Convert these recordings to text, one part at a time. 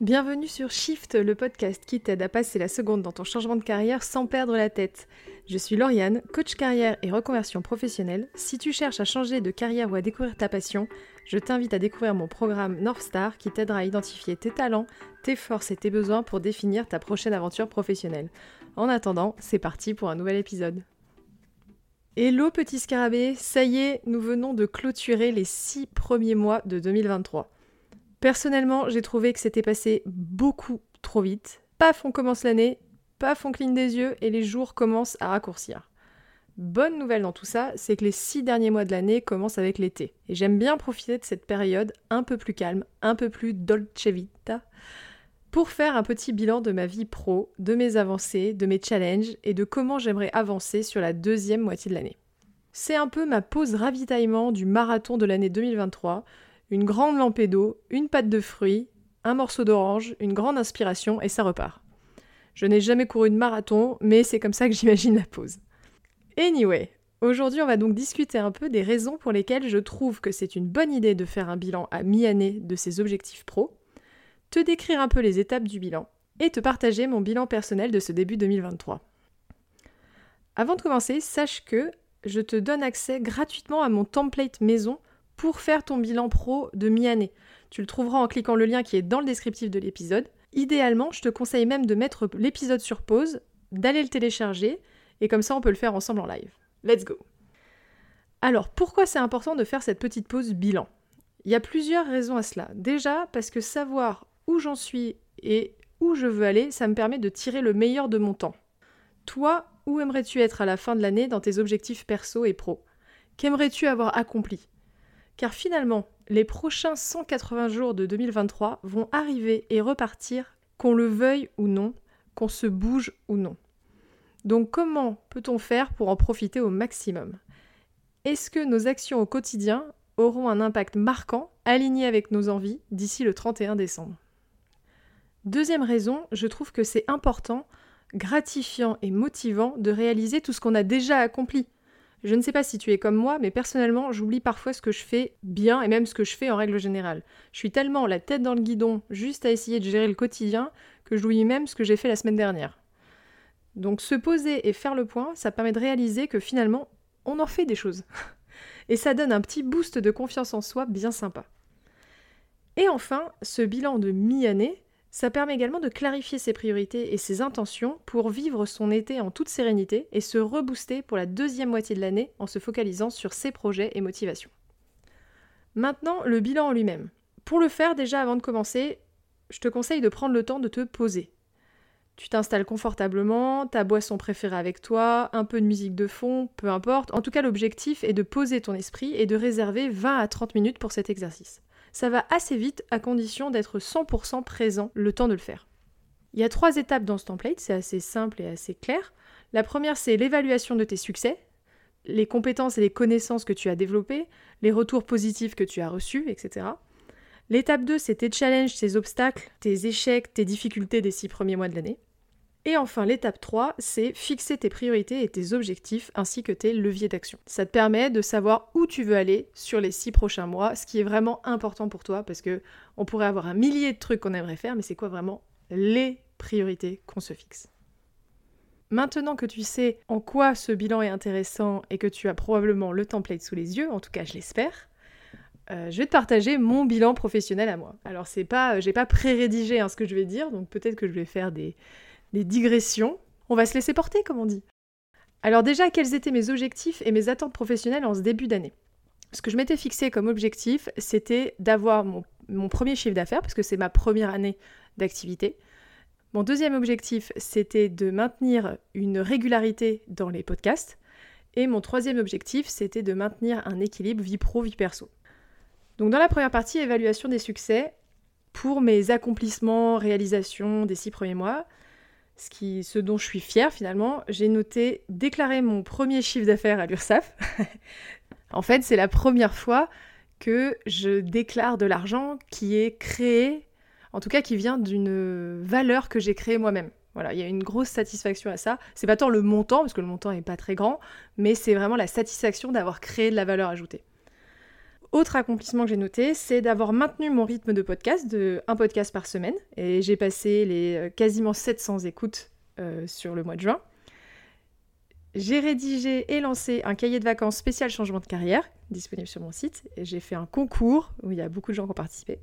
Bienvenue sur Shift, le podcast qui t'aide à passer la seconde dans ton changement de carrière sans perdre la tête. Je suis Lauriane, coach carrière et reconversion professionnelle. Si tu cherches à changer de carrière ou à découvrir ta passion, je t'invite à découvrir mon programme North Star qui t'aidera à identifier tes talents, tes forces et tes besoins pour définir ta prochaine aventure professionnelle. En attendant, c'est parti pour un nouvel épisode. Hello petit scarabée, ça y est, nous venons de clôturer les six premiers mois de 2023. Personnellement, j'ai trouvé que c'était passé beaucoup trop vite. Paf, on commence l'année, paf, on cligne des yeux et les jours commencent à raccourcir. Bonne nouvelle dans tout ça, c'est que les six derniers mois de l'année commencent avec l'été. Et j'aime bien profiter de cette période un peu plus calme, un peu plus dolce vita, pour faire un petit bilan de ma vie pro, de mes avancées, de mes challenges et de comment j'aimerais avancer sur la deuxième moitié de l'année. C'est un peu ma pause ravitaillement du marathon de l'année 2023 une grande lampée d'eau, une pâte de fruits, un morceau d'orange, une grande inspiration et ça repart. Je n'ai jamais couru de marathon, mais c'est comme ça que j'imagine la pause. Anyway, aujourd'hui on va donc discuter un peu des raisons pour lesquelles je trouve que c'est une bonne idée de faire un bilan à mi-année de ses objectifs pro, te décrire un peu les étapes du bilan et te partager mon bilan personnel de ce début 2023. Avant de commencer, sache que je te donne accès gratuitement à mon template maison pour faire ton bilan pro de mi-année. Tu le trouveras en cliquant le lien qui est dans le descriptif de l'épisode. Idéalement, je te conseille même de mettre l'épisode sur pause, d'aller le télécharger, et comme ça on peut le faire ensemble en live. Let's go Alors, pourquoi c'est important de faire cette petite pause bilan? Il y a plusieurs raisons à cela. Déjà, parce que savoir où j'en suis et où je veux aller, ça me permet de tirer le meilleur de mon temps. Toi, où aimerais-tu être à la fin de l'année dans tes objectifs perso et pro? Qu'aimerais-tu avoir accompli? Car finalement, les prochains 180 jours de 2023 vont arriver et repartir, qu'on le veuille ou non, qu'on se bouge ou non. Donc comment peut-on faire pour en profiter au maximum? Est-ce que nos actions au quotidien auront un impact marquant, aligné avec nos envies, d'ici le 31 décembre? Deuxième raison, je trouve que c'est important, gratifiant et motivant de réaliser tout ce qu'on a déjà accompli. Je ne sais pas si tu es comme moi, mais personnellement, j'oublie parfois ce que je fais bien et même ce que je fais en règle générale. Je suis tellement la tête dans le guidon juste à essayer de gérer le quotidien que j'oublie même ce que j'ai fait la semaine dernière. Donc se poser et faire le point, ça permet de réaliser que finalement, on en fait des choses. et ça donne un petit boost de confiance en soi bien sympa. Et enfin, ce bilan de mi-année, ça permet également de clarifier ses priorités et ses intentions pour vivre son été en toute sérénité et se rebooster pour la deuxième moitié de l'année en se focalisant sur ses projets et motivations. Maintenant, le bilan en lui-même. Pour le faire, déjà avant de commencer, je te conseille de prendre le temps de te poser. Tu t'installes confortablement, ta boisson préférée avec toi, un peu de musique de fond, peu importe. En tout cas, l'objectif est de poser ton esprit et de réserver 20 à 30 minutes pour cet exercice ça va assez vite à condition d'être 100% présent le temps de le faire. Il y a trois étapes dans ce template, c'est assez simple et assez clair. La première, c'est l'évaluation de tes succès, les compétences et les connaissances que tu as développées, les retours positifs que tu as reçus, etc. L'étape 2, c'est tes challenges, tes obstacles, tes échecs, tes difficultés des six premiers mois de l'année. Et enfin, l'étape 3, c'est fixer tes priorités et tes objectifs ainsi que tes leviers d'action. Ça te permet de savoir où tu veux aller sur les 6 prochains mois, ce qui est vraiment important pour toi parce que on pourrait avoir un millier de trucs qu'on aimerait faire, mais c'est quoi vraiment les priorités qu'on se fixe? Maintenant que tu sais en quoi ce bilan est intéressant et que tu as probablement le template sous les yeux, en tout cas je l'espère, euh, je vais te partager mon bilan professionnel à moi. Alors c'est pas, j'ai pas pré-rédigé hein, ce que je vais dire, donc peut-être que je vais faire des, des digressions. On va se laisser porter, comme on dit. Alors déjà, quels étaient mes objectifs et mes attentes professionnelles en ce début d'année? Ce que je m'étais fixé comme objectif, c'était d'avoir mon, premier chiffre d'affaires, parce que c'est ma première année d'activité. Mon deuxième objectif, c'était de maintenir une régularité dans les podcasts. Et mon troisième objectif, c'était de maintenir un équilibre vie pro, vie perso. Donc dans la première partie, évaluation des succès, pour mes accomplissements, réalisations des six premiers mois, ce, dont je suis fière finalement, j'ai noté déclarer mon premier chiffre d'affaires à l'URSSAF. en fait, c'est la première fois que je déclare de l'argent qui est créé, en tout cas qui vient d'une valeur que j'ai créée moi-même. Voilà, il y a une grosse satisfaction à ça. C'est pas tant le montant, parce que le montant n'est pas très grand, mais c'est vraiment la satisfaction d'avoir créé de la valeur ajoutée. Autre accomplissement que j'ai noté, c'est d'avoir maintenu mon rythme de podcast, de un podcast par semaine. Et j'ai passé les euh, quasiment 700 écoutes euh, sur le mois de juin. J'ai rédigé et lancé un cahier de vacances spécial changement de carrière, disponible sur mon site. J'ai fait un concours où il y a beaucoup de gens qui ont participé.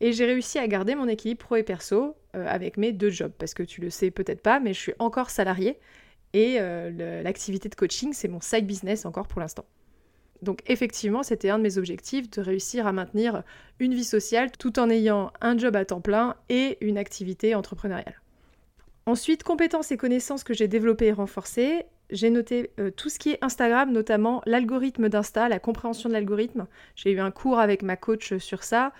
Et j'ai réussi à garder mon équilibre pro et perso euh, avec mes deux jobs. Parce que tu le sais peut-être pas, mais je suis encore salariée. Et l'activité de coaching, c'est mon side business encore pour l'instant. Donc effectivement, c'était un de mes objectifs de réussir à maintenir une vie sociale tout en ayant un job à temps plein et une activité entrepreneuriale. Ensuite, compétences et connaissances que j'ai développées et renforcées. J'ai noté euh, tout ce qui est Instagram, notamment l'algorithme d'Insta, la compréhension de l'algorithme. J'ai eu un cours avec ma coach sur ça.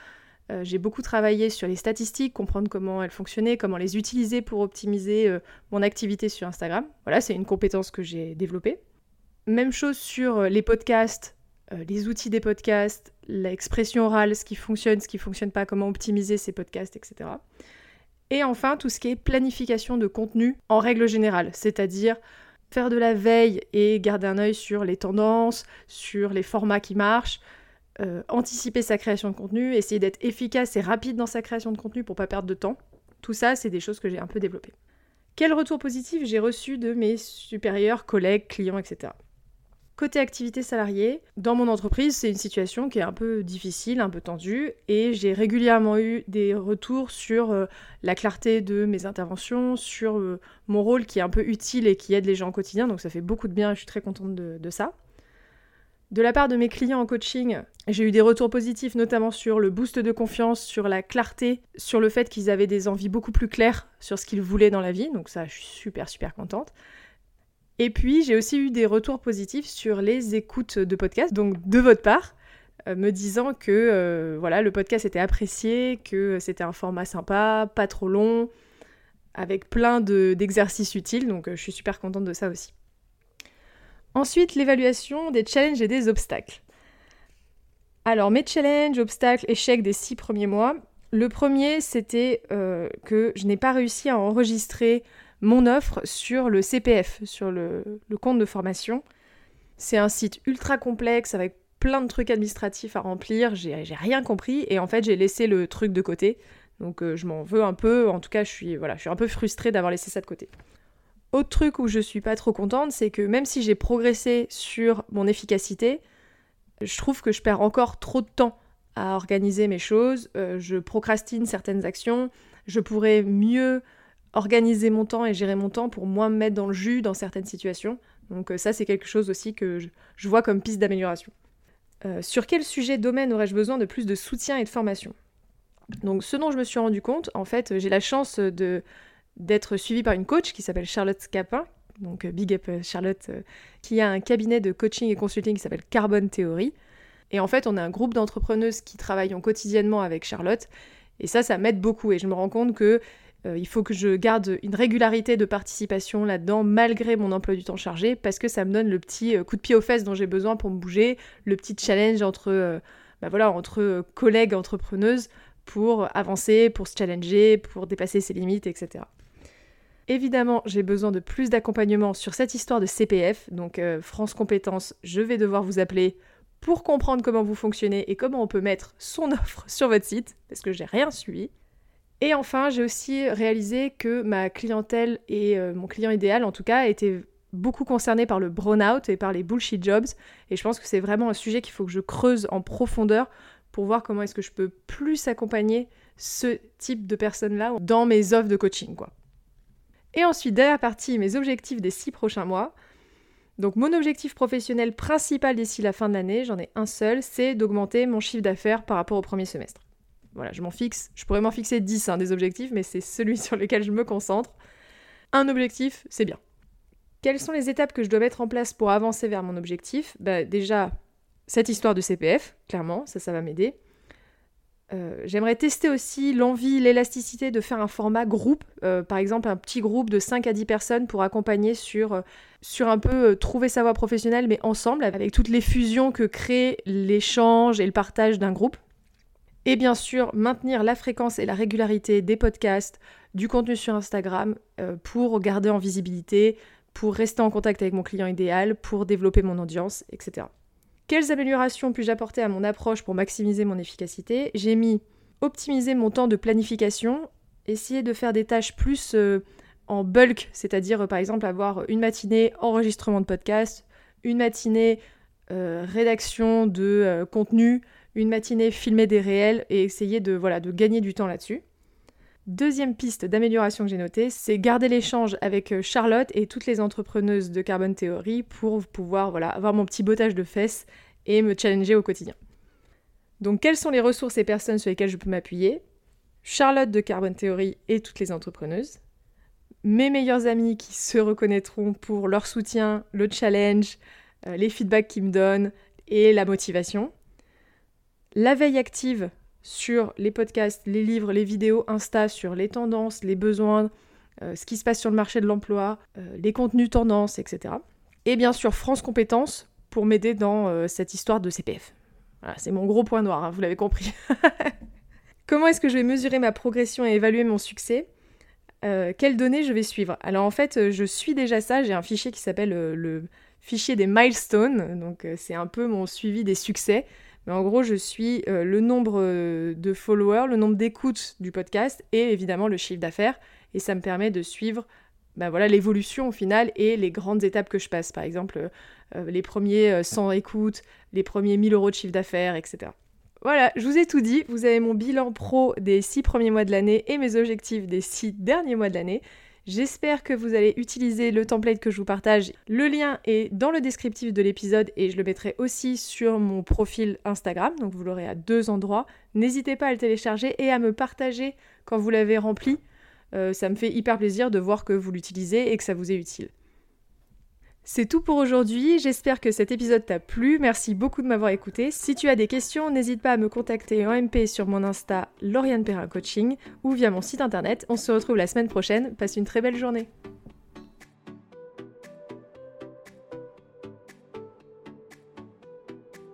Euh, j'ai beaucoup travaillé sur les statistiques, comprendre comment elles fonctionnaient, comment les utiliser pour optimiser euh, mon activité sur Instagram. Voilà, c'est une compétence que j'ai développée. Même chose sur euh, les podcasts, euh, les outils des podcasts, l'expression orale, ce qui fonctionne, ce qui fonctionne pas, comment optimiser ces podcasts, etc. Et enfin, tout ce qui est planification de contenu en règle générale, c'est-à-dire faire de la veille et garder un œil sur les tendances, sur les formats qui marchent, euh, anticiper sa création de contenu, essayer d'être efficace et rapide dans sa création de contenu pour pas perdre de temps. Tout ça, c'est des choses que j'ai un peu développées. Quel retour positif j'ai reçu de mes supérieurs, collègues, clients, etc. Côté activité salariée, dans mon entreprise, c'est une situation qui est un peu difficile, un peu tendue, et j'ai régulièrement eu des retours sur euh, la clarté de mes interventions, sur euh, mon rôle qui est un peu utile et qui aide les gens au quotidien, donc ça fait beaucoup de bien, je suis très contente de, ça. De la part de mes clients en coaching, j'ai eu des retours positifs, notamment sur le boost de confiance, sur la clarté, sur le fait qu'ils avaient des envies beaucoup plus claires sur ce qu'ils voulaient dans la vie, donc ça, je suis super, super contente. Et puis, j'ai aussi eu des retours positifs sur les écoutes de podcasts, donc de votre part, euh, me disant que euh, voilà, le podcast était apprécié, que c'était un format sympa, pas trop long, avec plein d'exercices utiles, donc euh, je suis super contente de ça aussi. Ensuite, l'évaluation des challenges et des obstacles. Alors, mes challenges, obstacles, échecs des six premiers mois. Le premier, c'était que je n'ai pas réussi à enregistrer mon offre sur le CPF, sur le, compte de formation. C'est un site ultra complexe avec plein de trucs administratifs à remplir, j'ai rien compris et en fait j'ai laissé le truc de côté. Donc euh, je m'en veux un peu, en tout cas je suis, voilà, je suis un peu frustrée d'avoir laissé ça de côté. Autre truc où je suis pas trop contente, c'est que même si j'ai progressé sur mon efficacité, je trouve que je perds encore trop de temps à organiser mes choses, euh, je procrastine certaines actions, je pourrais mieux organiser mon temps et gérer mon temps pour moins me mettre dans le jus dans certaines situations. Donc euh, ça, c'est quelque chose aussi que je, vois comme piste d'amélioration. Euh, sur quel sujet domaine aurais-je besoin de plus de soutien et de formation? Donc ce dont je me suis rendu compte, en fait, j'ai la chance de d'être suivie par une coach qui s'appelle Charlotte Capin, donc euh, Big Up Charlotte, qui a un cabinet de coaching et consulting qui s'appelle Carbon Theory. Et en fait, on a un groupe d'entrepreneuses qui travaillent quotidiennement avec Charlotte. Et ça, ça m'aide beaucoup. Et je me rends compte que euh, il faut que je garde une régularité de participation là-dedans, malgré mon emploi du temps chargé, parce que ça me donne le petit euh, coup de pied aux fesses dont j'ai besoin pour me bouger, le petit challenge entre, euh, bah voilà, entre collègues entrepreneuses pour avancer, pour se challenger, pour dépasser ses limites, etc. Évidemment, j'ai besoin de plus d'accompagnement sur cette histoire de CPF, donc France Compétences, je vais devoir vous appeler pour comprendre comment vous fonctionnez et comment on peut mettre son offre sur votre site, parce que j'ai rien suivi. Et enfin, j'ai aussi réalisé que ma clientèle et euh, mon client idéal, en tout cas, étaient beaucoup concernés par le burn-out et par les bullshit jobs. Et je pense que c'est vraiment un sujet qu'il faut que je creuse en profondeur pour voir comment est-ce que je peux plus accompagner ce type de personnes-là dans mes offres de coaching, quoi. Et ensuite, dernière partie, mes objectifs des six prochains mois. Donc mon objectif professionnel principal d'ici la fin de l'année, j'en ai un seul, c'est d'augmenter mon chiffre d'affaires par rapport au premier semestre. Voilà, je m'en fixe. Je pourrais m'en fixer 10 hein, des objectifs, mais c'est celui sur lequel je me concentre. Un objectif, c'est bien. Quelles sont les étapes que je dois mettre en place pour avancer vers mon objectif? Bah, Déjà, cette histoire de CPF, clairement, ça, ça va m'aider. Euh, j'aimerais tester aussi l'envie, l'élasticité de faire un format groupe, euh, par exemple un petit groupe de 5 à 10 personnes pour accompagner sur, euh, sur un peu trouver sa voie professionnelle, mais ensemble, avec toutes les fusions que crée l'échange et le partage d'un groupe. Et bien sûr, maintenir la fréquence et la régularité des podcasts, du contenu sur Instagram euh, pour garder en visibilité, pour rester en contact avec mon client idéal, pour développer mon audience, etc. quelles améliorations puis-je apporter à mon approche pour maximiser mon efficacité? J'ai mis optimiser mon temps de planification, essayer de faire des tâches plus euh, en bulk, c'est-à-dire par exemple avoir une matinée enregistrement de podcast, une matinée euh, rédaction de euh, contenu, une matinée filmer des réels et essayer de, voilà, de gagner du temps là-dessus. Deuxième piste d'amélioration que j'ai notée, c'est garder l'échange avec Charlotte et toutes les entrepreneuses de Carbon Theory pour pouvoir voilà, avoir mon petit bottage de fesses et me challenger au quotidien. Donc quelles sont les ressources et personnes sur lesquelles je peux m'appuyer? Charlotte de Carbon Theory et toutes les entrepreneuses. Mes meilleurs amis qui se reconnaîtront pour leur soutien, le challenge, euh, les feedbacks qu'ils me donnent et la motivation. La veille active sur les podcasts, les livres, les vidéos Insta, sur les tendances, les besoins, euh, ce qui se passe sur le marché de l'emploi, euh, les contenus tendances, etc. Et bien sûr France Compétences pour m'aider dans euh, cette histoire de CPF. C'est mon gros point noir, hein, vous l'avez compris. Comment est-ce que je vais mesurer ma progression et évaluer mon succès? Quelles données je vais suivre? Alors en fait, je suis déjà ça, j'ai un fichier qui s'appelle le fichier des milestones, donc c'est un peu mon suivi des succès. Mais en gros, je suis le nombre de followers, le nombre d'écoutes du podcast et évidemment le chiffre d'affaires. Et ça me permet de suivre bah voilà l'évolution au final et les grandes étapes que je passe. Par exemple, euh, les premiers 100 euh, écoutes, les premiers 1000 euros de chiffre d'affaires, etc. Voilà, je vous ai tout dit. Vous avez mon bilan pro des 6 premiers mois de l'année et mes objectifs des 6 derniers mois de l'année. J'espère que vous allez utiliser le template que je vous partage. Le lien est dans le descriptif de l'épisode et je le mettrai aussi sur mon profil Instagram, donc vous l'aurez à deux endroits. N'hésitez pas à le télécharger et à me partager quand vous l'avez rempli euh, ça me fait hyper plaisir de voir que vous l'utilisez et que ça vous est utile. C'est tout pour aujourd'hui, j'espère que cet épisode t'a plu, merci beaucoup de m'avoir écouté. Si tu as des questions, n'hésite pas à me contacter en MP sur mon Insta Lauriane Perrin Coaching ou via mon site internet. On se retrouve la semaine prochaine, passe une très belle journée.